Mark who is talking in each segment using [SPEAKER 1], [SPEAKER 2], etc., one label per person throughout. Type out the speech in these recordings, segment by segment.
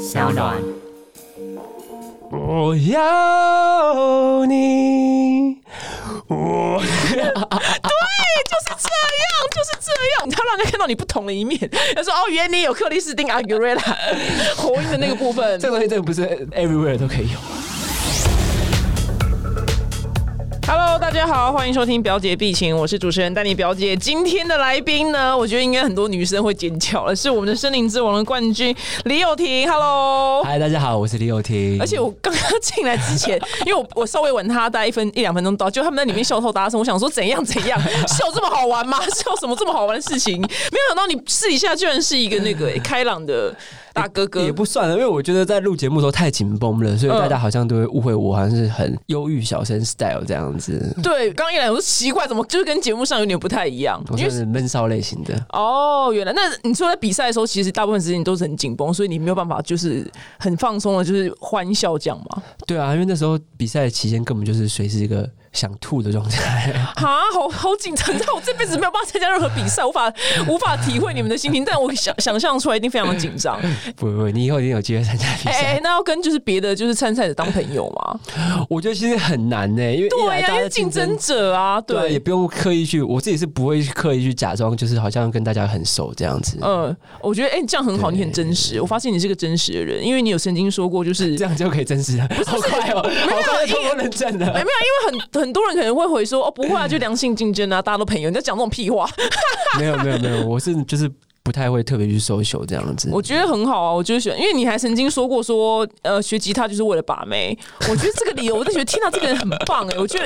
[SPEAKER 1] 小暖。
[SPEAKER 2] 我要你，我
[SPEAKER 3] 就是这样，就是这样，你要让人家看到你不同的一面。他说：“哦，原来你有克里斯汀阿古瑞拉 火音的那个部分。”
[SPEAKER 2] 这个东西真的不是 everywhere 都可以有。
[SPEAKER 3] Hello，大家好，欢迎收听《表姐必情》，我是主持人丹妮表姐。今天的来宾呢，我觉得应该很多女生会尖叫了，是我们的森林之王的冠军李友廷。Hello，
[SPEAKER 2] 嗨，大家好，我是李友廷。
[SPEAKER 3] 而且我刚刚进来之前，因为我我稍微吻他大概一分一两分钟到，就他们在里面笑透大声，我想说怎样怎样，笑这么好玩吗？笑什么这么好玩的事情？没有想到你私底下居然是一个那个开朗的大哥哥，
[SPEAKER 2] 也不算了，因为我觉得在录节目的时候太紧绷了，所以大家好像都会误会我好像是很忧郁小生 style 这样子。
[SPEAKER 3] 对，刚一来我说奇怪，怎么就是跟节目上有点不太一样？
[SPEAKER 2] 我算是闷骚类型的。
[SPEAKER 3] 哦，原来那你说在比赛的时候，其实大部分时间你都是很紧绷，所以你没有办法就是很放松的，就是欢笑这样吗？
[SPEAKER 2] 对啊，因为那时候比赛期间根本就是随时一个想吐的状态。
[SPEAKER 3] 啊，好好紧张！你知道我这辈子没有办法参加任何比赛，无法无法体会你们的心情，但我想想象出来一定非常的紧张。
[SPEAKER 2] 不不不，你以后一定有机会参加比
[SPEAKER 3] 哎、
[SPEAKER 2] 赛。
[SPEAKER 3] 那要跟就是别的就是参赛者当朋友吗？
[SPEAKER 2] 我觉得其实很难呢，因为
[SPEAKER 3] 对呀、
[SPEAKER 2] 来大家
[SPEAKER 3] 因为竞争者啊，
[SPEAKER 2] 对啊，也。不用刻意去，我自己是不会去刻意去假装，就是好像跟大家很熟这样子。
[SPEAKER 3] 嗯，我觉得哎、这样很好，你很真实。我发现你是个真实的人，因为你有曾经说过，就是
[SPEAKER 2] 这样就可以真实了，好快哦，好快就通过认证
[SPEAKER 3] 哎，没
[SPEAKER 2] 了。
[SPEAKER 3] 有，因为很很多人可能会回说，哦，不会啊，就良性竞争啊，大家都朋友，你在讲这种屁话。
[SPEAKER 2] 没有没有没有，我是就是不太会特别去搜求这样子。
[SPEAKER 3] 我觉得很好啊，我就是喜欢，因为你还曾经说过说，呃，学吉他就是为了把妹。我觉得这个理由，我就觉得天哪，这个人很棒哎！我觉得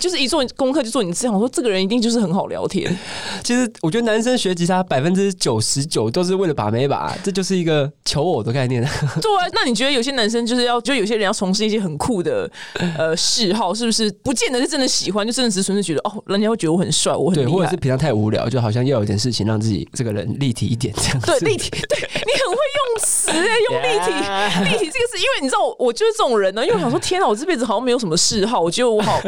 [SPEAKER 3] 就是一做功课就做你这样，我说这个人一定就是很好聊天。
[SPEAKER 2] 其实我觉得男生学吉他百分之九十九都是为了把妹吧，这就是一个求偶的概念。
[SPEAKER 3] 对啊，那你觉得有些男生就是要，就有些人要从事一些很酷的呃嗜好，是不是？不见得是真的喜欢，就真的只是纯粹觉得哦，人家会觉得我很帅，我很
[SPEAKER 2] 对，或者是。平常太无聊，就好像要有点事情让自己这个人立体一点这样子。
[SPEAKER 3] 对立体，对你很会用词哎，用立体立体这个是因为你知道我我就是这种人呢，因为我想说天啊，我这辈子好像没有什么嗜好，我觉得我好，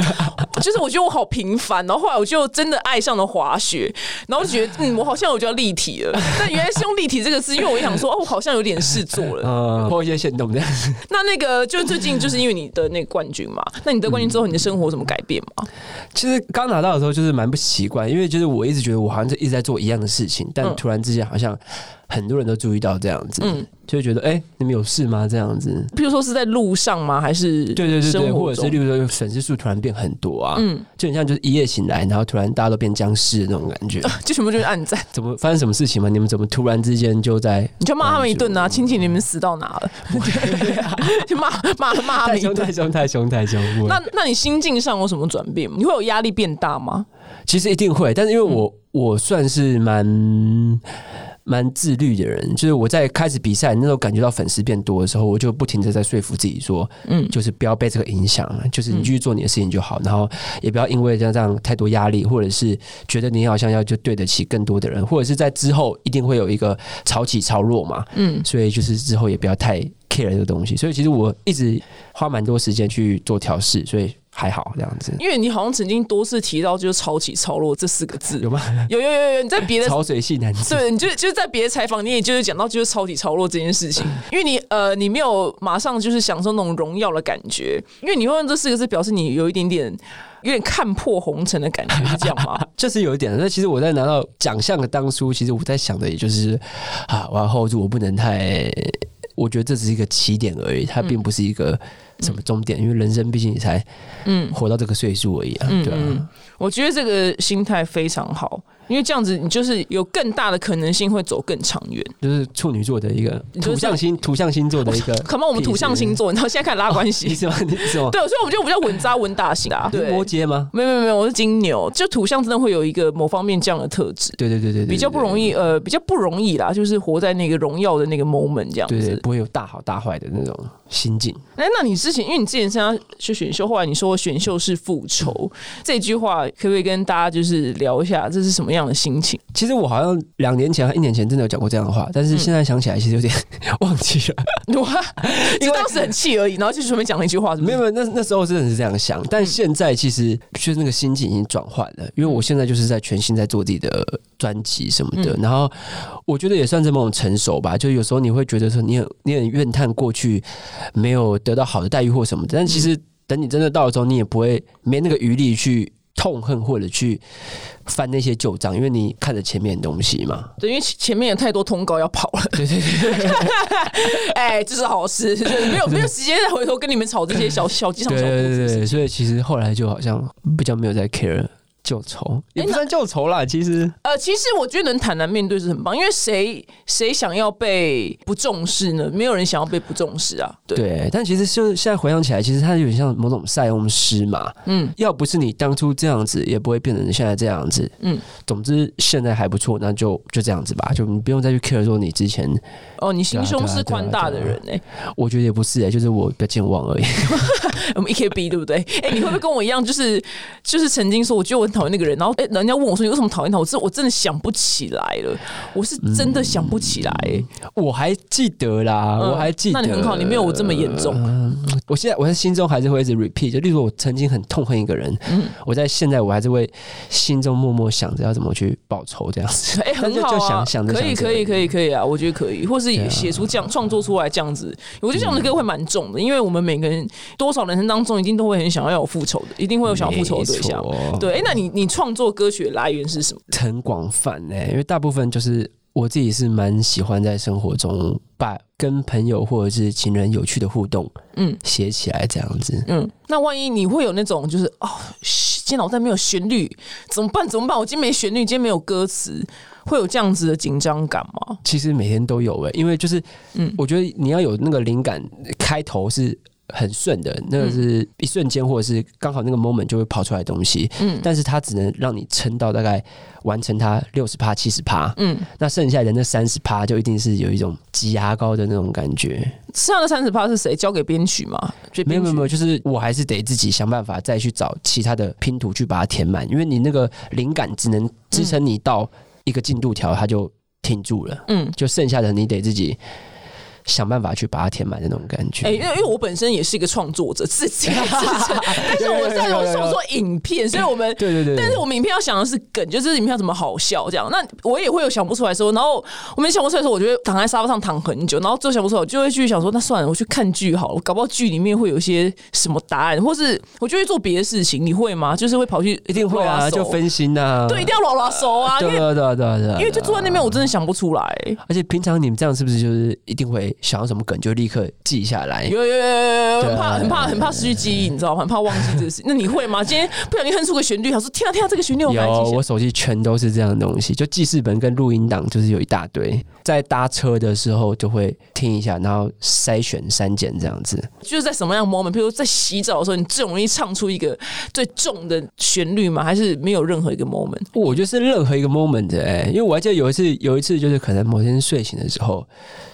[SPEAKER 3] 就是我觉得我好平凡，然后后来我就真的爱上了滑雪，然后就觉得嗯，我好像我就要立体了，但原来是用立体这个字，因为我想说哦，我好像有点事做了。
[SPEAKER 2] 呃，破一些线动这样子。
[SPEAKER 3] 那那个就最近就是因为你的那个冠军嘛，那你得冠军之后，你的生活有什么改变吗？
[SPEAKER 2] 其实刚拿到的时候就是蛮不习惯，因为就是我一直觉得我好像是一直在做一样的事情，但
[SPEAKER 3] 嗯
[SPEAKER 2] 突然之间好像很多人都注意到这样子，
[SPEAKER 3] 嗯
[SPEAKER 2] 就会觉得哎、你们有事吗？这样子。
[SPEAKER 3] 譬如说是在路上吗？还是
[SPEAKER 2] 对对对对，
[SPEAKER 3] 生活
[SPEAKER 2] 或者是
[SPEAKER 3] 中
[SPEAKER 2] 例如说粉丝数突然变很多啊，
[SPEAKER 3] 嗯，
[SPEAKER 2] 就很像就是一夜醒来，然后突然大家都变僵尸的那种感觉。
[SPEAKER 3] 就全部就是暗战，
[SPEAKER 2] 怎么发生什么事情吗？你们怎么突然之间就在？
[SPEAKER 3] 你就骂他们一顿啊！亲戚你们死到哪了？就骂骂骂他们一顿。
[SPEAKER 2] 凶太凶太凶太凶！
[SPEAKER 3] 那那你心境上有什么转变吗？你会有压力变大吗？
[SPEAKER 2] 其实一定会，但是因为我、
[SPEAKER 3] 嗯。
[SPEAKER 2] 我算是蛮蛮自律的人，就是我在开始比赛那时候感觉到粉丝变多的时候，我就不停的在说服自己说，
[SPEAKER 3] 嗯。
[SPEAKER 2] 就是不要被这个影响，就是你继续做你的事情就好，然后也不要因为这样这样太多压力，或者是觉得你好像要就对得起更多的人，或者是在之后一定会有一个潮起潮落嘛，
[SPEAKER 3] 嗯，
[SPEAKER 2] 所以就是之后也不要太 care 这个东西，所以其实我一直花蛮多时间去做调试，所以还好这样子。
[SPEAKER 3] 因为你好像曾经多次提到就是“潮起潮落”这四个字，
[SPEAKER 2] 有吗？
[SPEAKER 3] 有有有有，你在 别的
[SPEAKER 2] 潮水系男子，
[SPEAKER 3] 对，你就就是在别的采访，你也就是讲到就是潮起潮落这件事情，因为你呃，你没有马上就是享受那种荣耀的感觉，因为你会用这四个字表示你有一点点有点看破红尘的感觉，是这样吗？
[SPEAKER 2] 就是有一点。那其实我在拿到奖项的当初，其实我在想的也就是啊，我要 hold 住，我不能太。我觉得这只是一个起点而已，它并不是一个什么终点，因为人生毕竟你才
[SPEAKER 3] 嗯。
[SPEAKER 2] 活到这个岁数而已啊，对啊。
[SPEAKER 3] 嗯，我觉得这个心态非常好，因为这样子你就是有更大的可能性会走更长远。
[SPEAKER 2] 就是处女座的一个土象星土象星座的一个，
[SPEAKER 3] 可能我们土象星座，然后 现在开始拉关
[SPEAKER 2] 你
[SPEAKER 3] 系，
[SPEAKER 2] 是吗？你是吗？
[SPEAKER 3] 对，所以我们就比较稳扎稳打型啊。对，
[SPEAKER 2] 摩羯吗？
[SPEAKER 3] 没有没有没有，我是金牛，就土象真的会有一个某方面这样的特质。
[SPEAKER 2] 对对对对对，
[SPEAKER 3] 比较不容
[SPEAKER 2] 易，
[SPEAKER 3] 呃，比较不容易啦，就是活在那个荣耀的那个 moment 这样子。
[SPEAKER 2] 不会有大好大坏的那种。心境。
[SPEAKER 3] 哎，那你之前，因为你之前参加去选秀，后来你说选秀是复仇，这句话可不可以跟大家就是聊一下，这是什么样的心情？
[SPEAKER 2] 其实我好像两年前、一年前真的有讲过这样的话，但是现在想起来，其实有点 忘记了。
[SPEAKER 3] 哇，因为当时很气而已，然后就顺便讲了一句话，
[SPEAKER 2] 没有没有，那那时候真的是这样想，但现在其实就是那个心境已经转换了，因为我现在就是在全心在做自己的专辑什么的，然后我觉得也算是某种成熟吧。就有时候你会觉得说，你很你很怨叹过去没有得到好的待遇或什么的，但其实等你真的到了之后，你也不会没那个余力去痛恨或者去翻那些旧账，因为你看着前面的东西嘛。
[SPEAKER 3] 对，因为前面有太多通告要跑了。
[SPEAKER 2] 对对对，
[SPEAKER 3] 哎，这是好事，没有没有时间再回头跟你们吵这些小小鸡场小
[SPEAKER 2] 对对对，所以其实后来就好像比较没有在 care。旧仇也不算旧仇啦，其实
[SPEAKER 3] 呃，其实我觉得能坦然面对是很棒，因为谁谁想要被不重视呢？没有人想要被不重视啊。
[SPEAKER 2] 对，但其实就现在回想起来，其实他有点像某种塞翁失马。嗯，要不是你当初这样子，也不会变成现在这样子。嗯，总之现在还不错，那就就这样子吧，就你不用再去 care 说你之前
[SPEAKER 3] 哦，你心胸是宽大的人哎，
[SPEAKER 2] 我觉得也不是哎，就是我比较健忘而已。
[SPEAKER 3] 我们 E K B 对不对？哎，你会不会跟我一样，就是就是曾经说，我觉得我很讨厌那个人，然后哎，人家问我说你为什么讨厌他？我真我真的想不起来了，我是真的想不起来。
[SPEAKER 2] 我还记得啦，我还记得。
[SPEAKER 3] 那你很好，你没有我这么严重。
[SPEAKER 2] 我现在我在心中还是会一直 repeat，就例如我曾经很痛恨一个人，嗯，我在现在我还是会心中默默想着要怎么去报仇这样子。
[SPEAKER 3] 哎，很好
[SPEAKER 2] 啊，
[SPEAKER 3] 可以可以可以可以啊，我觉得可以，或是写出这样创作出来这样子，我觉得这样的歌会蛮重的，因为我们每个人多少人生当中一定都会很想要有复仇的，一定会有想要复仇的对象。对，哎，那你你创作歌曲的来源是什么？
[SPEAKER 2] 很广泛哎，因为大部分就是我自己是蛮喜欢在生活中把跟朋友或者是情人有趣的互动，嗯，写起来这样子。
[SPEAKER 3] 嗯，那万一你会有那种就是哦，今天脑袋没有旋律，怎么办？怎么办？我今天没旋律，今天没有歌词，会有这样子的紧张感吗？
[SPEAKER 2] 其实每天都有哎，因为就是嗯，我觉得你要有那个灵感，开头是。很顺的，那个是一瞬间，或者是刚好那个 moment 就会跑出来东西。嗯，但是它只能让你撑到大概完成它六十趴、七十趴。嗯，那剩下的那三十趴就一定是有一种挤牙膏的那种感觉。
[SPEAKER 3] 剩下的三十趴是谁交给编曲吗？
[SPEAKER 2] 没有没有没有，就是我还是得自己想办法再去找其他的拼图去把它填满，因为你那个灵感只能支撑你到一个进度条，它就停住了。嗯，就剩下的你得自己。想办法去把它填满的那种感觉。
[SPEAKER 3] 哎，因为因为我本身也是一个创作者，自己 但是我在创作影片，所以我们
[SPEAKER 2] 对对对，
[SPEAKER 3] 但是我们影片要想的是梗，就是影片要怎么好笑这样。那我也会有想不出来的时候，然后我没想不出来的时候，我就会躺在沙发上躺很久，然后最后想不出来，我就会去想说，那算了，我去看剧好了，搞不好剧里面会有一些什么答案，或是我就会做别的事情。你会吗？就是会跑去
[SPEAKER 2] 一定会啊，就分心呐，
[SPEAKER 3] 对，一定要拉拉手啊，
[SPEAKER 2] 对对对对对，
[SPEAKER 3] 因为就坐在那边，我真的想不出来。
[SPEAKER 2] 而且平常你们这样是不是就是一定会想要什么梗就？立刻记下来，
[SPEAKER 3] 有有有有有，很怕很怕很怕失去记忆，你知道吗？很怕忘记这个事。那你会吗？今天不小心哼出个旋律，他说：“天啊天啊，这个旋律我
[SPEAKER 2] 有，我手机全都是这样的东西，就记事本跟录音档，就是有一大堆。在搭车的时候就会听一下，然后筛选删减这样子。
[SPEAKER 3] 就是在什么样 moment，比如在洗澡的时候，你最容易唱出一个最重的旋律吗？还是没有任何一个 moment？
[SPEAKER 2] 我觉得是任何一个 moment 哎，因为我还记得有一次，有一次就是可能某天睡醒的时候。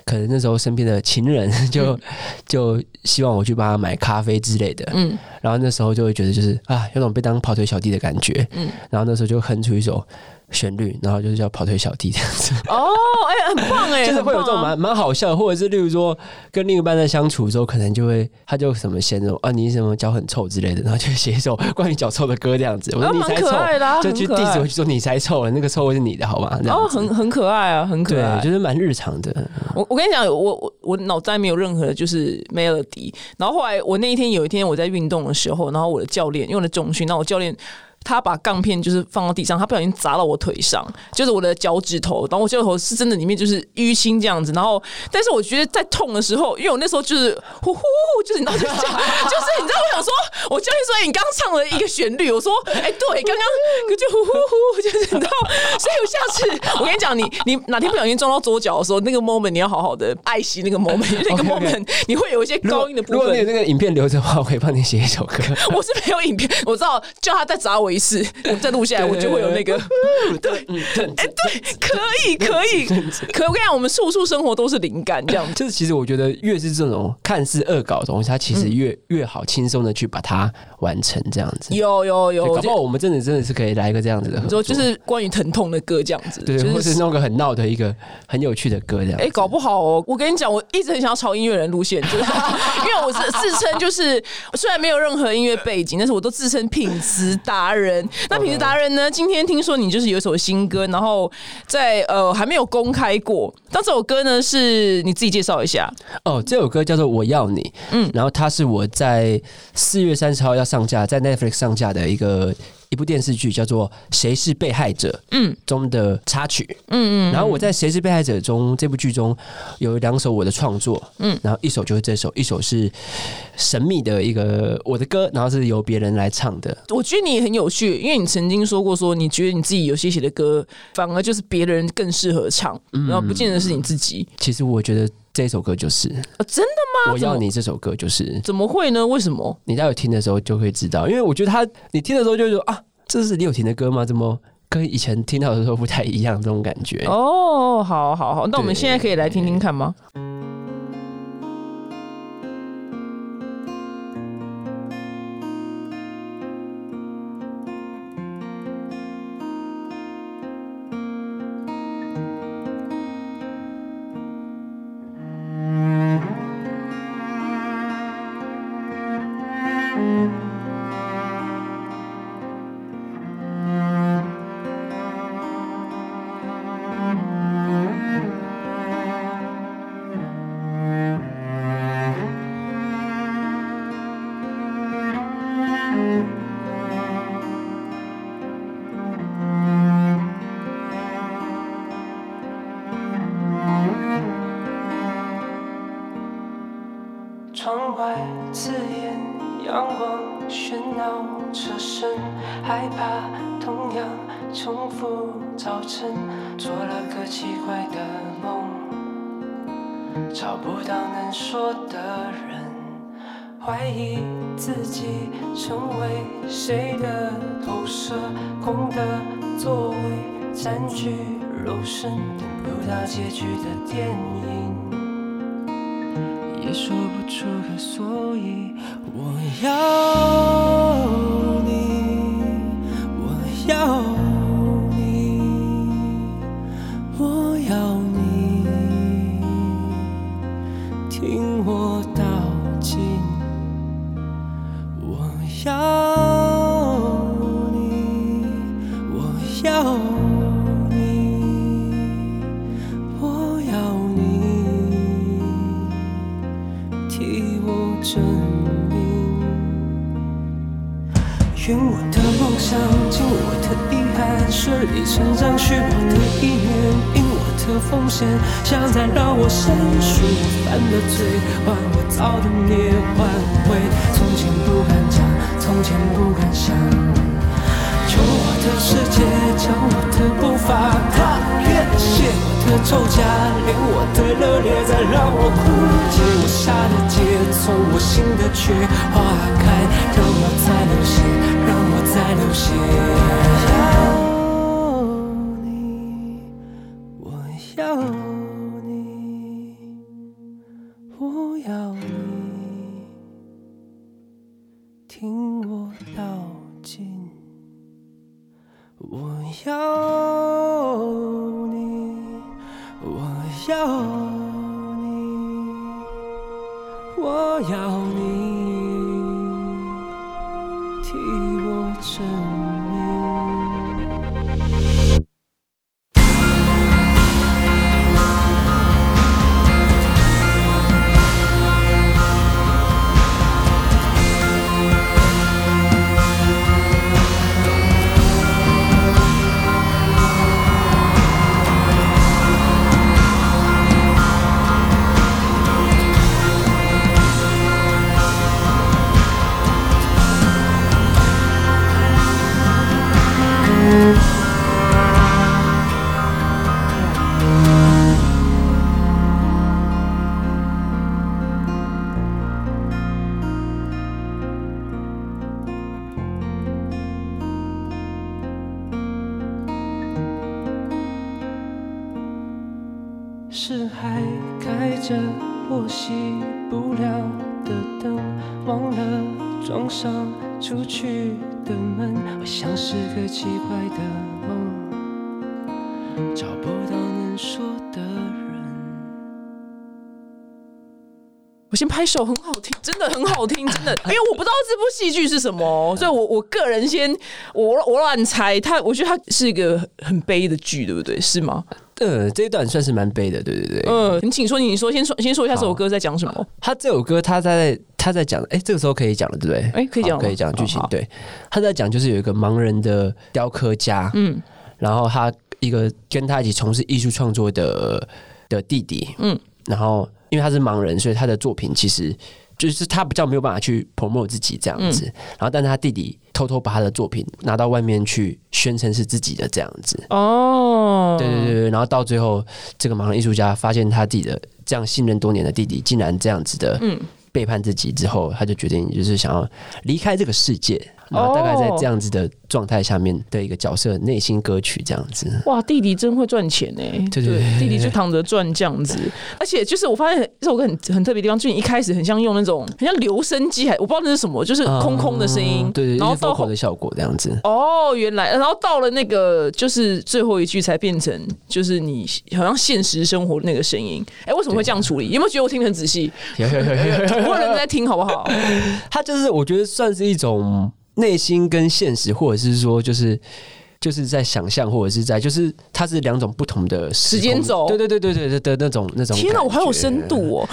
[SPEAKER 2] 可能那时候身边的情人就 就希望我去帮他买咖啡之类的，嗯，然后那时候就会觉得就是啊，有种被当跑腿小弟的感觉，嗯，然后那时候就哼出一首。旋律，然后就是叫跑腿小弟这样子。
[SPEAKER 3] 哦，哎，很棒哎，
[SPEAKER 2] 就是会有这种蛮蛮好笑，或者是例如说跟另一半在相处的时候，可能就会他就什么先说啊，你什么脚很臭之类的，然后就写一首关于脚臭的歌这样子。我说你才臭，就去地址回去说你才臭了，那个臭味是你的好吗？
[SPEAKER 3] 哦，很很可爱啊，很可爱，
[SPEAKER 2] 就是蛮日常的。
[SPEAKER 3] 我我跟你讲，我我我脑袋没有任何就是 melody。然后后来我那一天有一天我在运动的时候，然后我的教练用了重训，那我教练。他把杠片就是放到地上，他不小心砸到我腿上，就是我的脚趾头。然后我脚趾头是真的里面就是淤青这样子。然后，但是我觉得在痛的时候，因为我那时候就是呼呼，就是你知道，就 是就是你知道，我想说，我教练说你刚唱了一个旋律，我说，哎，对，刚刚就呼呼呼，就是你知道。所以我下次我跟你讲，你你哪天不小心撞到左脚的时候，那个 moment 你要好好的爱惜那个 moment，那个 moment 你会有一些高音的部分。
[SPEAKER 2] 如果你那个影片留着的话，我可以帮你写一首歌。
[SPEAKER 3] 我是没有影片，我知道叫他再砸我。一次，我再录下来，我就会有那个。
[SPEAKER 2] 对，哎，对，
[SPEAKER 3] 可以，可以，可我跟你讲，我们处处生活都是灵感，这样。
[SPEAKER 2] 就是其实我觉得，越是这种看似恶搞的东西，它其实越越好轻松的去把它完成，这样子。
[SPEAKER 3] 有有有，
[SPEAKER 2] 搞不好我们真的真的是可以来一个这样子的合作，
[SPEAKER 3] 就是关于疼痛的歌这样子，
[SPEAKER 2] 对，或是弄个很闹的一个很有趣的歌这样。
[SPEAKER 3] 哎，搞不好哦，我跟你讲，我一直很想要朝音乐人路线，就是 因为我是自称就是虽然没有任何音乐背景，但是我都自称品质达人。那品质达人呢？今天听说你就是有一首新歌，然后在呃还没有公开过。那这首歌呢，是你自己介绍一下
[SPEAKER 2] 哦。这首歌叫做《我要你》，嗯，然后它是我在四月三十号要上架，在 Netflix 上架的一个。一部电视剧叫做《谁是被害者》嗯中的插曲嗯嗯，然后我在《谁是被害者》中这部剧中有两首我的创作嗯，然后一首就是这首，一首是神秘的一个我的歌，然后是由别人来唱的。
[SPEAKER 3] 我觉得你很有趣，因为你曾经说过说你觉得你自己有些写的歌反而就是别人更适合唱，然后不见得是你自己。
[SPEAKER 2] 其实我觉得这首歌就是啊
[SPEAKER 3] 真的
[SPEAKER 2] 吗？我要你这首歌就是
[SPEAKER 3] 怎么会呢？为什么？
[SPEAKER 2] 你待会听的时候就会知道，因为我觉得他你听的时候就说啊。这是李友廷的歌吗？怎么跟以前听到的时候不太一样？这种感觉
[SPEAKER 3] 哦，好好好，那我们现在可以来听听看吗？
[SPEAKER 2] 成为谁的投射？空的座位占据肉身等不到结局的电影。也说不出个所以我要你我要
[SPEAKER 1] 想再让我申诉，我犯的罪，还我造的孽，换回从前不敢讲，从前不敢想。求我的世界，将我的步伐踏遍，卸我的咒甲，连我的热烈，再让我枯竭我下的结，从我心的缺花开，让我再流血，让我再流血。
[SPEAKER 3] 先拍手，很好听，真的很好听，真的，因为我不知道这部戏剧是什么，所以我我个人先我我乱猜，他我觉得他是一个很悲的剧，对不对？是吗？
[SPEAKER 2] 呃，这一段算是蛮悲的，对对对。
[SPEAKER 3] 嗯，你请说，你说，先说，先说一下这首歌在讲什么？
[SPEAKER 2] 他这首歌他在他在讲，哎、这个时候可以讲了，对不对？
[SPEAKER 3] 哎可以讲
[SPEAKER 2] 可以讲剧情。对，他在讲就是有一个盲人的雕刻家，
[SPEAKER 3] 嗯
[SPEAKER 2] 然后他一个跟他一起从事艺术创作的的弟弟，
[SPEAKER 3] 嗯
[SPEAKER 2] 然后因为他是盲人，所以他的作品其实就是他比较没有办法去 promote 自己这样子。
[SPEAKER 3] 嗯
[SPEAKER 2] 然后，但是他弟弟偷偷把他的作品拿到外面去宣称是自己的这样子。
[SPEAKER 3] 哦，
[SPEAKER 2] 对对对对，然后到最后，这个盲人艺术家发现他自己的这样信任多年的弟弟竟然这样子的
[SPEAKER 3] 嗯
[SPEAKER 2] 背叛自己之后，他就决定就是想要离开这个世界。然后大概在这样子的状态下面的一个角色内心歌曲这样子。
[SPEAKER 3] 哇，弟弟真会赚钱呢、
[SPEAKER 2] 对对对
[SPEAKER 3] 弟弟就躺着赚这样子。而且就是我发现这首歌很很特别的地方，就你一开始很像用那种很像留声机，还我不知道那是什么，就是空空的声音，
[SPEAKER 2] 嗯对对，
[SPEAKER 3] 然后到后
[SPEAKER 2] 的效果这样子。
[SPEAKER 3] 哦，原来，然后到了那个就是最后一句才变成就是你好像现实生活那个声音。哎，为什么会这样处理？有没有觉得我听得很仔细？
[SPEAKER 2] 有有有有有
[SPEAKER 3] 很多人在听，好不好？
[SPEAKER 2] 他就是我觉得算是一种内心跟现实，或者是说就是。就是在想象，或者是在，就是它是两种不同的时
[SPEAKER 3] 间轴
[SPEAKER 2] 对对对对对对的那种那种。
[SPEAKER 3] 天哪，我好有深度哦！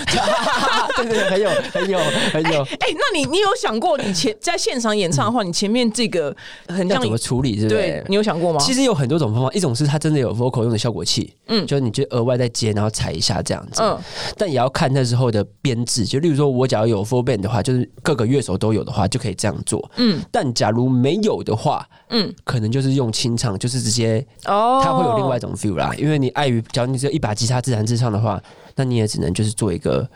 [SPEAKER 2] 对对，对很有很有很有。
[SPEAKER 3] 哎，那你你有想过，你前在现场演唱的话，你前面这个很像
[SPEAKER 2] 怎么处理，对？
[SPEAKER 3] 你有想过吗？
[SPEAKER 2] 其实有很多种方法，一种是它真的有 vocal 用的效果器，
[SPEAKER 3] 嗯
[SPEAKER 2] 嗯，就是你就额外再接，然后踩一下这样子，
[SPEAKER 3] 嗯
[SPEAKER 2] 嗯，但也要看那时候的编制，就例如说我假如有 full band 的话，就是各个乐手都有的话，就可以这样做，
[SPEAKER 3] 嗯
[SPEAKER 2] 嗯，但假如没有的话，
[SPEAKER 3] 嗯
[SPEAKER 2] 嗯，可能就是用清唱，就是直接
[SPEAKER 3] 哦
[SPEAKER 2] 它会有另外一种 feel 啦，因为你碍于，假如你只有一把吉他自弹自唱的话，那你也只能就是做一个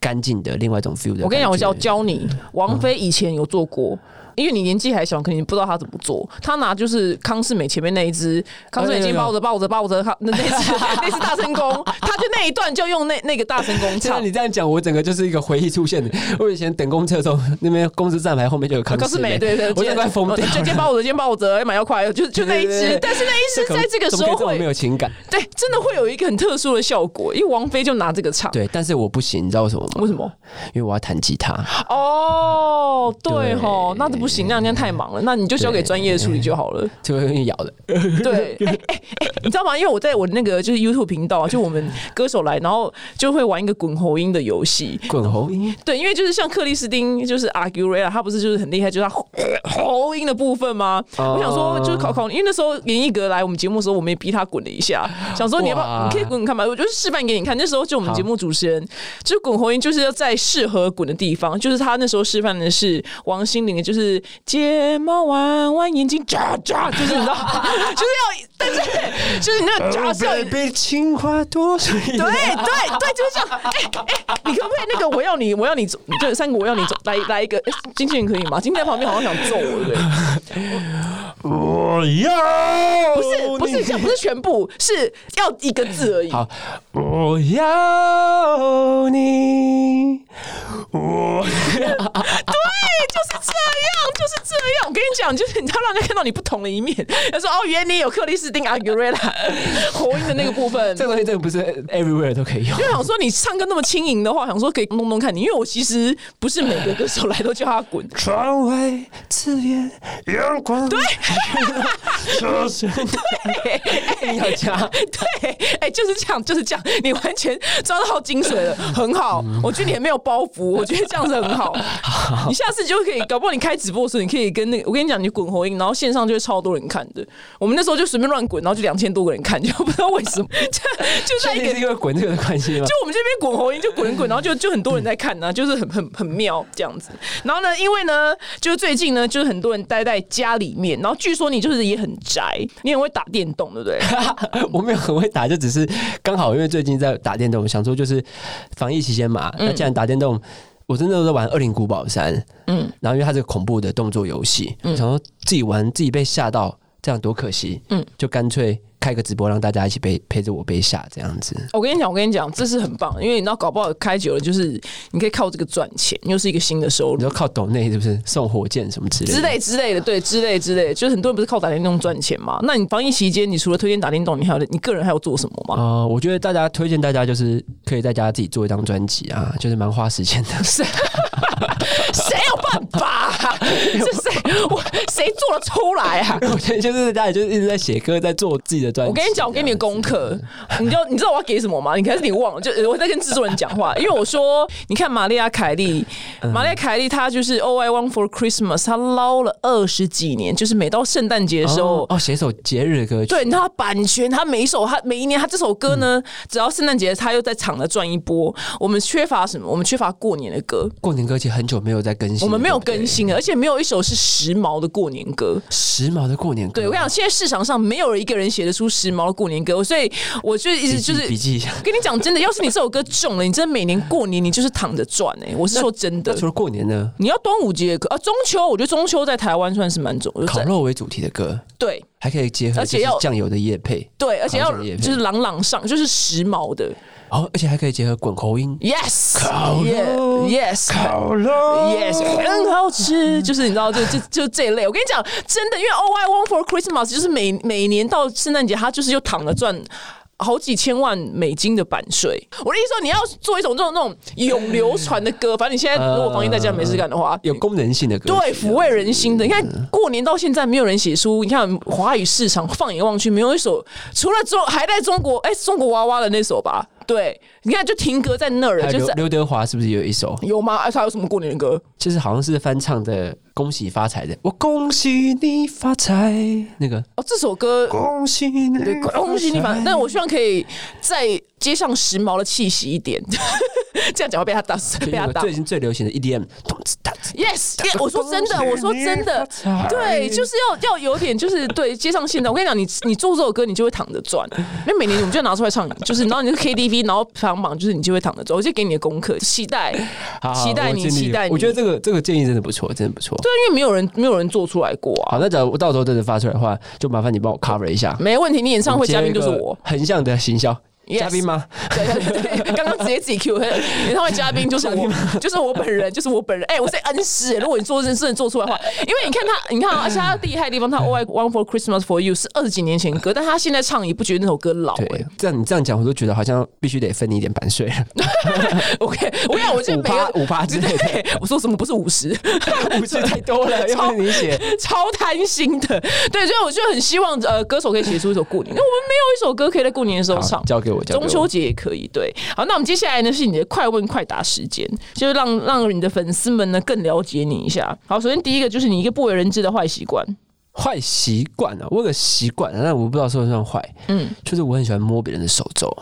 [SPEAKER 2] 干净的另外一种 feel 的。
[SPEAKER 3] 我跟你讲，我要教你，王菲以前有做过。因为你年纪还小，肯定不知道他怎么做。他拿就是康世美前面那一只，康世美已经抱着抱着抱着，那那只 那只大声公，他就那一段就用那那个大声公
[SPEAKER 2] 这样
[SPEAKER 3] 唱。
[SPEAKER 2] 你这样讲，我整个就是一个回忆出现的。我以前等公车的时候，那边公司站牌后面就有康
[SPEAKER 3] 康世美对对，
[SPEAKER 2] 我就快疯掉了。
[SPEAKER 3] 就肩抱着肩抱着，买要快，就就那一支
[SPEAKER 2] 对对对。
[SPEAKER 3] 但是那一只在这个时候
[SPEAKER 2] 怎么可以这么没，有情感。
[SPEAKER 3] 对，真的会有一个很特殊的效果。因为王菲就拿这个唱，
[SPEAKER 2] 对，但是我不行，你知道为什么吗？
[SPEAKER 3] 为什么？
[SPEAKER 2] 因为我要弹吉他。
[SPEAKER 3] 哦，对
[SPEAKER 2] 对
[SPEAKER 3] 吼，那这不行，那样这样太忙了，那你就交给专业处理就好了。
[SPEAKER 2] 就会用咬的，
[SPEAKER 3] 对，哎哎哎，你知道吗？因为我在我那个就是 YouTube 频道啊，就我们歌手来，然后就会玩一个滚喉音的游戏。
[SPEAKER 2] 滚喉音。
[SPEAKER 3] 对，因为就是像克里斯汀，就是 Aguilera，他不是就是很厉害，就是他喉喉音的部分吗？
[SPEAKER 2] 哦
[SPEAKER 3] 我想说，就是考考你，因为那时候严艺格来我们节目的时候，我们也逼他滚了一下，想说你要不要，你可以滚滚看嘛？我就是示范给你看。那时候就我们节目主持人，就是滚喉音，就是要在适合滚的地方，就是他那时候示范的是王心凌的，就是睫毛弯弯，眼睛眨眨，就是你知道，就是要，但是就是你那个眨是要。
[SPEAKER 2] baby，情话多说。
[SPEAKER 3] 对对对，就是这样。哎哎，你可不可以那个我要你，我要你走，这三个我要你走，来来一个。哎经纪人可以吗？今天在旁边好像想揍我，对不对？
[SPEAKER 2] 我要
[SPEAKER 3] 不是不是这样，不是全部，是要一个字而已。
[SPEAKER 2] 好，我要你，我
[SPEAKER 3] 对，就是这样，就是这样。我跟你讲，就是你要让人家看到你不同的一面。他说：“哦，原来你有克里斯汀阿古瑞拉 喉音的那个部分。”
[SPEAKER 2] 这个东西真的不是 everywhere 都可以用。
[SPEAKER 3] 就想说你唱歌那么轻盈的话，想说可以弄弄看你，因为我其实不是每个歌手来都叫他滚。
[SPEAKER 2] 窗外刺眼阳光，对，说声你好强，
[SPEAKER 3] 对，哎、就是这样，就是这样，你完全抓到精髓了，很好。我觉得你也没有包袱，我觉得这样子很好。你下次就可以，搞不好你开直播的时候，你可以跟那个，我跟你讲，你滚红音，然后线上就会超多人看的。我们那时候就随便乱滚，然后就两千多个人看，就不知道为什么，就就在一个
[SPEAKER 2] 因为滚这个的关系吗
[SPEAKER 3] 就？我们这边滚红音就滚滚，然后就就很多人在看呢、就是很很很妙这样子。然后呢，因为呢，就是最近呢，就是很多人待在家里面，然后据说你就是也很宅，你很会打电动，对不对？
[SPEAKER 2] 我没有很会打，就只是刚好因为最近在打电动，想说就是防疫期间嘛，那既然打电动。我真的都在玩《恶灵古堡三》，
[SPEAKER 3] 嗯。
[SPEAKER 2] 嗯，然后因为它是个恐怖的动作游戏，想说自己玩自己被吓到，这样多可惜，
[SPEAKER 3] 嗯
[SPEAKER 2] 嗯，就干脆开开个直播，让大家一起背陪着我被下这样子。
[SPEAKER 3] 我跟你讲，我跟你讲，这是很棒，因为你知道，搞不好开久了，就是你可以靠这个赚钱，又是一个新的收入
[SPEAKER 2] 你要靠抖内是不是送火箭什么之类？
[SPEAKER 3] 之类之类的，对，之类之类的，就是很多人不是靠打电动赚钱嘛？那你防疫期间，你除了推荐打电动，你还有你个人还要做什么吗？
[SPEAKER 2] 呃，我觉得大家推荐大家就是可以在家自己做一张专辑啊，就是蛮花时间的。
[SPEAKER 3] 谁 谁有办法、这谁我谁做得出来啊？
[SPEAKER 2] 我觉得就是在家里就是一直在写歌，在做自己的专辑。
[SPEAKER 3] 我跟你讲，我给你的功课，你知道你知道我要给什么吗？你还是你忘了？就我在跟制作人讲话，因为我说，你看玛丽亚凯莉，玛丽亚凯莉她就是 All I Want for Christmas，她捞了二十几年，就是每到圣诞节的时候
[SPEAKER 2] 哦，哦写一首节日的歌曲，
[SPEAKER 3] 对，你知道他版权，他每一首，他每一年，他这首歌呢，只要圣诞节，他又在场的赚一波。我们缺乏什么？我们缺乏过年的歌，
[SPEAKER 2] 过年歌其实很久没有在更新，
[SPEAKER 3] 我们没有更新了，而且没有一首是时髦的过年歌。
[SPEAKER 2] 时髦的过年歌。
[SPEAKER 3] 对，我想现在市场上没有一个人写得出时髦的过年歌，所以我就一直就是
[SPEAKER 2] 笔记一下。
[SPEAKER 3] 跟你讲真的，要是你这首歌中了，你真的每年过年你就是躺着赚哎、我是说真的。
[SPEAKER 2] 那除了过年呢？
[SPEAKER 3] 你要端午节的歌啊，中秋，我觉得中秋在台湾算是蛮重，
[SPEAKER 2] 烤肉为主题的歌，
[SPEAKER 3] 对
[SPEAKER 2] 还可以结合
[SPEAKER 3] 而且要
[SPEAKER 2] 酱油的叶配，
[SPEAKER 3] 对，而且要就是朗朗上，就是时髦的。
[SPEAKER 2] 哦，而且还可以结合滚口音。
[SPEAKER 3] Yes，
[SPEAKER 2] 烤肉
[SPEAKER 3] yeah, yes，
[SPEAKER 2] 烤肉
[SPEAKER 3] Yes，很好吃，就是你知道，就就就这一类。我跟你讲，真的，因为 All I Want for Christmas 就是每每年到圣诞节，他就是又躺着赚。好几千万美金的版税，我的意思说，你要做一种这种那种永流传的歌，反正你现在如果防疫在家没事干的话，
[SPEAKER 2] 有功能性的歌，
[SPEAKER 3] 对，抚慰人心的。你看过年到现在，没有人写书，你看华语市场放眼望去，没有一首除了中还在中国，哎、中国娃娃的那首吧？对，你看就停格在那儿了，就是
[SPEAKER 2] 刘刘德华是不是有一首，
[SPEAKER 3] 有吗？哎，他有什么过年的歌？
[SPEAKER 2] 就是好像是翻唱的《恭喜发财》的，我恭喜你发财，那个
[SPEAKER 3] 哦，这首歌
[SPEAKER 2] 恭喜你，
[SPEAKER 3] 对，恭喜你！发财，但我希望可以再接上时髦的气息一点。这样讲会被他打死，被他打。
[SPEAKER 2] 最近最流行的 EDM，咚子哒子
[SPEAKER 3] Yes，yeah, 我说真的，我说真的，对，就是要要有点，就是对接上现在。我跟你讲，你你做这首歌，你就会躺着赚，因为每年我们就拿出来唱，就是然后你是 KTV，然后排行榜，就是你就会躺着赚。我就给你的功课，期待，期待你，期待你。
[SPEAKER 2] 我觉得这个这个建议真的不错，真的不错。
[SPEAKER 3] 对，因为没有人没有人做出来过啊。
[SPEAKER 2] 好，那假如我到时候真的发出来的话，就麻烦你帮我 cover 一下。
[SPEAKER 3] 没问题，你演唱会嘉宾就是我。
[SPEAKER 2] 横向的行销
[SPEAKER 3] Yes
[SPEAKER 2] 嘉宾吗？
[SPEAKER 3] 对对对，刚刚直接自己 Q 演唱会嘉宾就是我，就是我本人，就是我本人。哎、我在恩师、如果你做这事情做出来的话，因为你看他，你看啊，而且他厉害的地方，他 All I Want for Christmas for You 是二十几年前的歌，但他现在唱也不觉得那首歌老哎、
[SPEAKER 2] 对，这样你这样讲，我都觉得好像必须得分你一点版税了，
[SPEAKER 3] OK，我跟你讲，我就
[SPEAKER 2] 五
[SPEAKER 3] 每个
[SPEAKER 2] 五八之类的，
[SPEAKER 3] 对，我说什么不是五十，
[SPEAKER 2] 五十太多了，又不是你写。
[SPEAKER 3] 超贪心的。对，所以我就很希望呃，歌手可以写出一首过年，因为我们没有一首歌可以在过年的时候唱，。
[SPEAKER 2] 交给我，交给我
[SPEAKER 3] 中秋节也可以，对。好，那我们接下来呢是你的快问快答时间，就是让让你的粉丝们呢更了解你一下。好，首先第一个就是你一个不为人知的坏习惯，
[SPEAKER 2] 坏习惯啊，我有个习惯，但我不知道算不算坏，
[SPEAKER 3] 嗯，
[SPEAKER 2] 就是我很喜欢摸别人的手肘。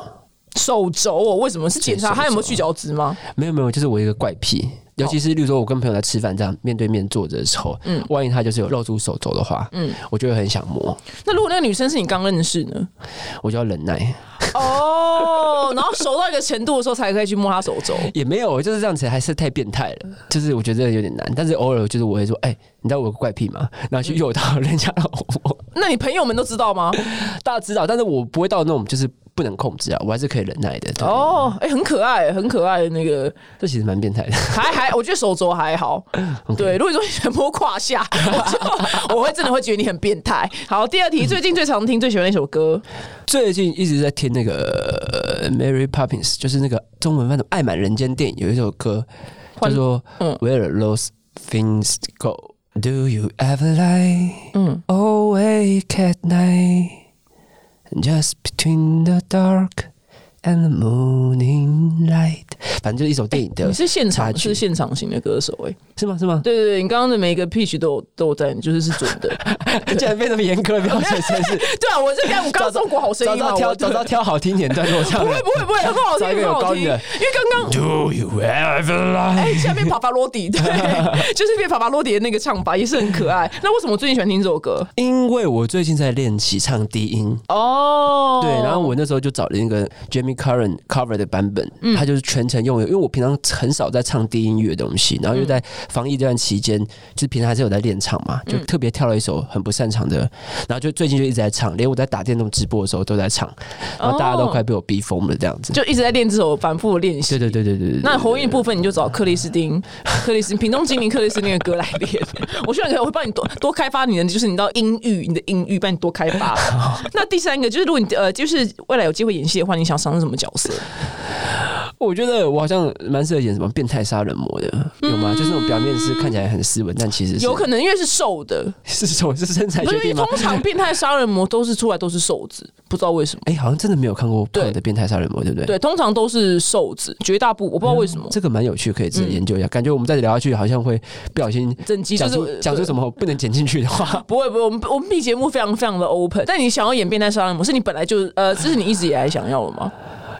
[SPEAKER 3] 手肘哦，为什么是检查他有没有去角质吗？
[SPEAKER 2] 没有没有，就是我一个怪癖，尤其是例如说我跟朋友在吃饭这样面对面坐着的时候，嗯，万一他就是有露出手肘的话，嗯，我就会很想摸，
[SPEAKER 3] 那如果那个女生是你刚认识呢？
[SPEAKER 2] 我就要忍耐。
[SPEAKER 3] 哦，然后熟到一个程度的时候才可以去摸她手肘。
[SPEAKER 2] 也没有，就是这样子，还是太变态了。就是我觉得有点难，但是偶尔就是我会说，哎、你知道我有个怪癖吗？然后去诱导人家我，
[SPEAKER 3] 那你朋友们都知道吗？
[SPEAKER 2] 大家知道，但是我不会到那种就是不能控制啊，我还是可以忍耐的。
[SPEAKER 3] 哦，哎、很可爱，很可爱的那个，
[SPEAKER 2] 这其实蛮变态的。
[SPEAKER 3] 还还，我觉得手肘还好。对，如果你说你喜欢摸胯下，我就我会真的会觉得你很变态。好，第二题，最近最常听、最喜欢的一首歌，
[SPEAKER 2] 最近一直在听那个呃 Mary Poppins，就是那个中文翻的《爱满人间》电影有一首歌叫
[SPEAKER 3] 换
[SPEAKER 2] 做
[SPEAKER 3] 嗯
[SPEAKER 2] Where Those Things Go。Do you ever lie
[SPEAKER 3] 嗯
[SPEAKER 2] ，awake at night, just between the dark and the morning light？反正就是一首电影的
[SPEAKER 3] 你是现场
[SPEAKER 2] 插曲
[SPEAKER 3] 是现场型的歌手哎、
[SPEAKER 2] 是吗？是吗？
[SPEAKER 3] 对对对，你刚刚的每一个 pitch 都有都有在，就是是准的。
[SPEAKER 2] 竟然被那么严格的标准，真 是
[SPEAKER 3] 对啊，我是刚我刚刚中国好声音嘛，
[SPEAKER 2] 挑找到挑好听一点段落唱
[SPEAKER 3] 不会。不会不会，很好听，
[SPEAKER 2] 找一个有
[SPEAKER 3] 很好听。因
[SPEAKER 2] 高音的
[SPEAKER 3] 为刚刚
[SPEAKER 2] Do you ever lie？
[SPEAKER 3] 哎，现在变帕帕罗迪，对，就是被帕帕罗迪的那个唱法也是很可爱。那为什么我最近喜欢听这首歌？
[SPEAKER 2] 因为我最近在练习唱低音，
[SPEAKER 3] 哦，
[SPEAKER 2] 对，然后我那时候就找了那个 Jamie Curran cover 的版本，
[SPEAKER 3] 嗯
[SPEAKER 2] 它就是全程用的，因为我平常很少在唱低音乐的东西，然后又在防疫这段期间，就是平常还是有在练唱嘛，就
[SPEAKER 3] 嗯
[SPEAKER 2] 特别跳了一首很不擅长的，然后就最近就一直在唱，连我在打电动直播的时候都在唱，然后大家都快被我逼疯了这样子。
[SPEAKER 3] 就一直在练这首反复的练习。
[SPEAKER 2] 对对对对对对，
[SPEAKER 3] 那喉音的部分你就找克里斯汀，克里斯汀，屏东精灵克里斯汀的歌来练。我希望可以，我会帮你多多开发你的，就是你到音域，你的音域帮你多开发。那第三个就是，如果你呃，就是未来有机会演戏的话，你想尝试什么角色？
[SPEAKER 2] 我觉得我好像蛮适合演什么变态杀人魔的，有吗？就是那种表面是看起来很斯文，但其实是
[SPEAKER 3] 有可能因为是瘦的，
[SPEAKER 2] 是瘦是身材
[SPEAKER 3] 不是因为
[SPEAKER 2] 决定吗？
[SPEAKER 3] 通常 变态杀人魔都是出来都是瘦子，不知道为什么。
[SPEAKER 2] 哎、好像真的没有看过
[SPEAKER 3] 对
[SPEAKER 2] 胖的变态杀人魔，对不对？
[SPEAKER 3] 对，通常都是瘦子，绝大部我不知道为什么。
[SPEAKER 2] 这个蛮有趣，可以自己研究一下。感觉我们再聊下去，好像会不小心
[SPEAKER 3] 整集
[SPEAKER 2] 讲出
[SPEAKER 3] 就是
[SPEAKER 2] 讲出什么不能剪进去的话。
[SPEAKER 3] 不会不会，我们我们 B 节目非常非常的 open。但你想要演变态杀人魔，是你本来就呃，这是你一直以来想要的吗？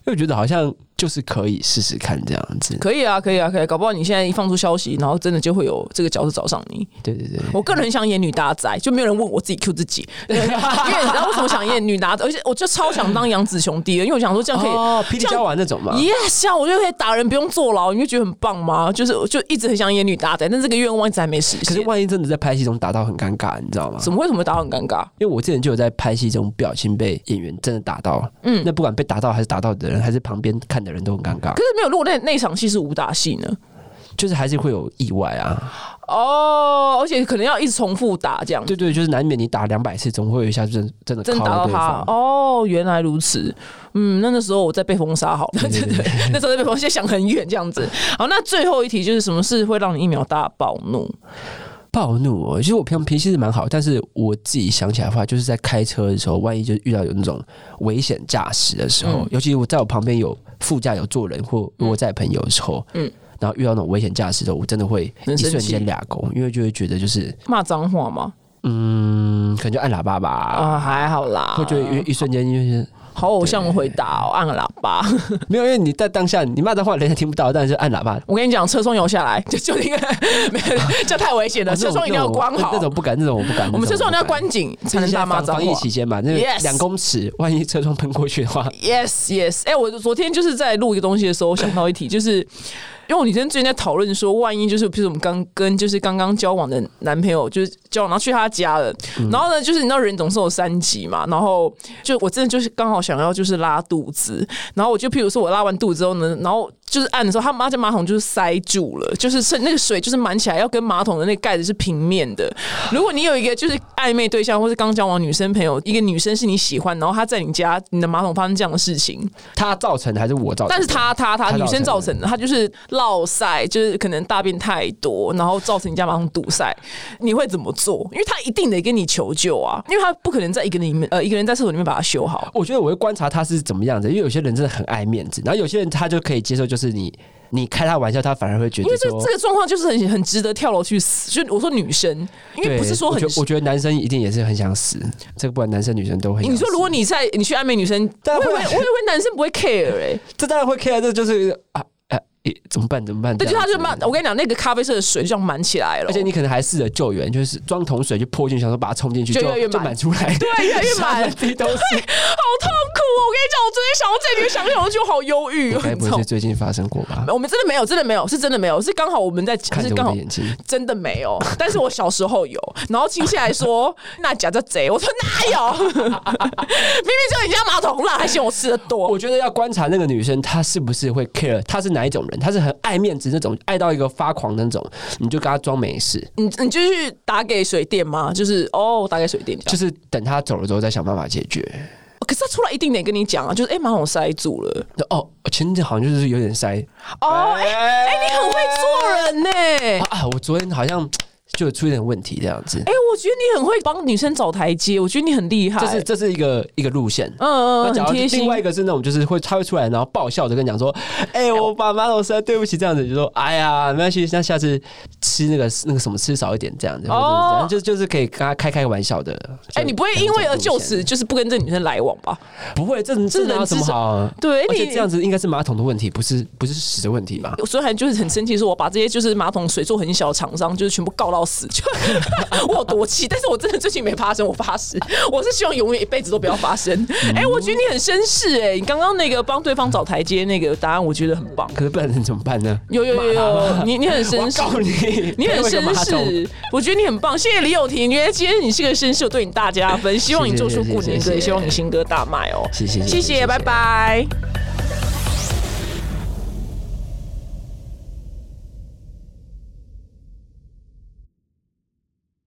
[SPEAKER 2] 因为我觉得好像就是可以试试看这样子。
[SPEAKER 3] 可以啊，可以啊，可以。搞不好你现在一放出消息，然后真的就会有这个角色找上你。
[SPEAKER 2] 对对对，
[SPEAKER 3] 我个人很想演女大仔，就没有人问我自己 Q 自己，对 因为你知道为什么想演女大仔，而且我就超想当杨紫兄弟的，因为我想说这样可以。
[SPEAKER 2] 哦，霹雳娇娃那种嘛。
[SPEAKER 3] Yes，我就可以打人不用坐牢，你会觉得很棒吗？就是我就一直很想演女大仔，但这个愿望一直还没实现。
[SPEAKER 2] 可是万一真的在拍戏中打到很尴尬，你知道吗？
[SPEAKER 3] 怎么为什么打到很尴尬？
[SPEAKER 2] 因为我之前就有在拍戏中不小心被演员真的打到，嗯，那不管被打到还是打到的人，还是旁边看的人都很尴尬
[SPEAKER 3] 可，是没有，如果那那场戏是武打戏呢？
[SPEAKER 2] 就是还是会有意外啊。
[SPEAKER 3] 哦，而且可能要一直重复打这样。
[SPEAKER 2] 对对，就是难免你打两百次，总会有一下真真的
[SPEAKER 3] 真的打到他。哦，原来如此。嗯，那那时候我在被封杀，好，对对 对，那时候在被封，现在想很远这样子。好，那最后一题就是什么事会让你一秒大暴怒？
[SPEAKER 2] 暴怒哦，其实我平常脾气是蛮好，但是我自己想起来的话，就是在开车的时候，万一就遇到有那种危险驾驶的时候，
[SPEAKER 3] 嗯
[SPEAKER 2] 尤其我在我旁边有副驾有坐人或如果载朋友的时候，
[SPEAKER 3] 嗯。
[SPEAKER 2] 嗯，然后遇到那种危险驾驶的时候，我真的会一瞬间俩勾，因为就会觉得就是
[SPEAKER 3] 骂脏话吗？
[SPEAKER 2] 嗯，可能就按喇叭吧，
[SPEAKER 3] 啊，还好啦，
[SPEAKER 2] 会觉得一一瞬间因为
[SPEAKER 3] 好偶像的回答、哦，按个喇叭。
[SPEAKER 2] 没有，因为你在当下你骂的话，人家听不到，但是按喇叭。
[SPEAKER 3] 我跟你讲，车窗摇下来 就就应该，没有，这太危险了，
[SPEAKER 2] 哦
[SPEAKER 3] 车窗一定要关好
[SPEAKER 2] 那。种不敢，那种我不敢。
[SPEAKER 3] 我们车窗一定要
[SPEAKER 2] 关。
[SPEAKER 3] 关紧，才能大骂脏话
[SPEAKER 2] 防防疫。期间嘛，那两公尺，万一车窗喷过去的话
[SPEAKER 3] ，Yes, yes。哎、我昨天就是在录一个东西的时候，想到一题，就是因为我女生最近在讨论说，万一就是，比如我们刚跟就是刚刚交往的男朋友，就是交往，然后去他家了，然后呢，就是你知道人总是有三级嘛，然后就我真的就是刚好想要就是拉肚子，然后我就譬如说我拉完肚子之后呢，然后就是按的时候，他妈这马桶就是塞住了，就是是那个水就是满起来，要跟马桶的那个盖子是平面的。如果你有一个就是暧昧对象或是刚交往女生朋友，一个女生是你喜欢，然后她在你家你的马桶发生这样的事情，
[SPEAKER 2] 她造成的还是我造成的？
[SPEAKER 3] 但是她她她女生造
[SPEAKER 2] 成
[SPEAKER 3] 的，她就是落塞，就是可能大便太多，然后造成你家马桶堵塞，你会怎么做？因为她一定得跟你求救啊，因为她不可能在一个里面呃一个人在厕所里面把它修好。
[SPEAKER 2] 我觉得我会观察他是怎么样子，因为有些人真的很爱面子，然后有些人他就可以接受，就是你你开他玩笑，他反而会觉得
[SPEAKER 3] 因为这这。个状况就是很很值得跳楼去死，就我说女生，因为不是说很
[SPEAKER 2] 我觉得我觉得男生一定也是很想死，这个不管男生女生都会。
[SPEAKER 3] 你说如果你在你去暧昧女生，我
[SPEAKER 2] 当然会
[SPEAKER 3] 以为我以为男生不会 care 哎、
[SPEAKER 2] 这当然会 care，这就是啊啊，诶怎么办？怎么办？
[SPEAKER 3] 对，就他就满，我跟你讲，那个咖啡色的水就这样满起来了，
[SPEAKER 2] 而且你可能还试着救援，就是装桶水就泼进去，想说把它冲进去，就
[SPEAKER 3] 就越来越满
[SPEAKER 2] 满出来，
[SPEAKER 3] 对越来越 满
[SPEAKER 2] 都是。
[SPEAKER 3] 好痛苦哦！我跟你讲，我昨天想到这里，想想我就好忧郁，
[SPEAKER 2] 该不是最近发生过吧？
[SPEAKER 3] 我们真的没有，真的没有，是真的没有，是刚好我们在，
[SPEAKER 2] 看
[SPEAKER 3] 是刚好
[SPEAKER 2] 眼睛，
[SPEAKER 3] 真的没有，但是我小时候有。然后亲戚还说那假的贼，我说哪有？明明就你家马桶烂，还嫌我吃的多。
[SPEAKER 2] 我觉得要观察那个女生，她是不是会 care，她是哪一种人？她是很爱面子那种，爱到一个发狂的那种，你就跟他装没事，
[SPEAKER 3] 你你就去打给水电吗？就是哦，打给水电
[SPEAKER 2] 就是等他走了之后再想办法解决。
[SPEAKER 3] 可是他出来一定得跟你讲啊，就是哎、马桶塞住了。
[SPEAKER 2] 哦，前天好像就是有点塞
[SPEAKER 3] 哦，哎、哎、你很会做人呢、
[SPEAKER 2] 啊啊！我昨天好像就出一点问题这样子
[SPEAKER 3] 哎、，我觉得你很会帮女生找台阶，我觉得你很厉害。
[SPEAKER 2] 这是这是一个一个路线。
[SPEAKER 3] 嗯嗯很贴心
[SPEAKER 2] 另。外一个是那种，就是会他会出来，然后爆笑着跟你讲说：“哎、我把马桶塞，对不起。”这样子就说：“哎呀，没关系，那下次吃那个那个什么吃少一点，这样子，或者是这样，就就是可以跟他开开玩笑的。”
[SPEAKER 3] 哎、你不会因为而就此就是不跟这女生来往吧？
[SPEAKER 2] 不会，这这哪有什么好？
[SPEAKER 3] 对
[SPEAKER 2] 而且
[SPEAKER 3] 你
[SPEAKER 2] 这样子应该是马桶的问题，不是不是屎的问题吧？
[SPEAKER 3] 所以还就是很生气，说我把这些就是马桶水做很小的厂商，就是全部告到死，就 我有多气，但是我真的最近没发生，我发誓，我是希望永远一辈子都不要发生。哎、我觉得你很绅士哎、你刚刚那个帮对方找台阶那个答案，我觉得很棒。
[SPEAKER 2] 可是不然能怎么办呢？
[SPEAKER 3] 有有有有，你你很绅士，
[SPEAKER 2] 我告你，
[SPEAKER 3] 你很绅士，我觉得你很棒。谢谢李友廷，觉得今天你是个绅士，我对你大加分。希望你做出过年歌，希望你新歌大卖哦。
[SPEAKER 2] 谢谢
[SPEAKER 3] 谢谢，拜拜。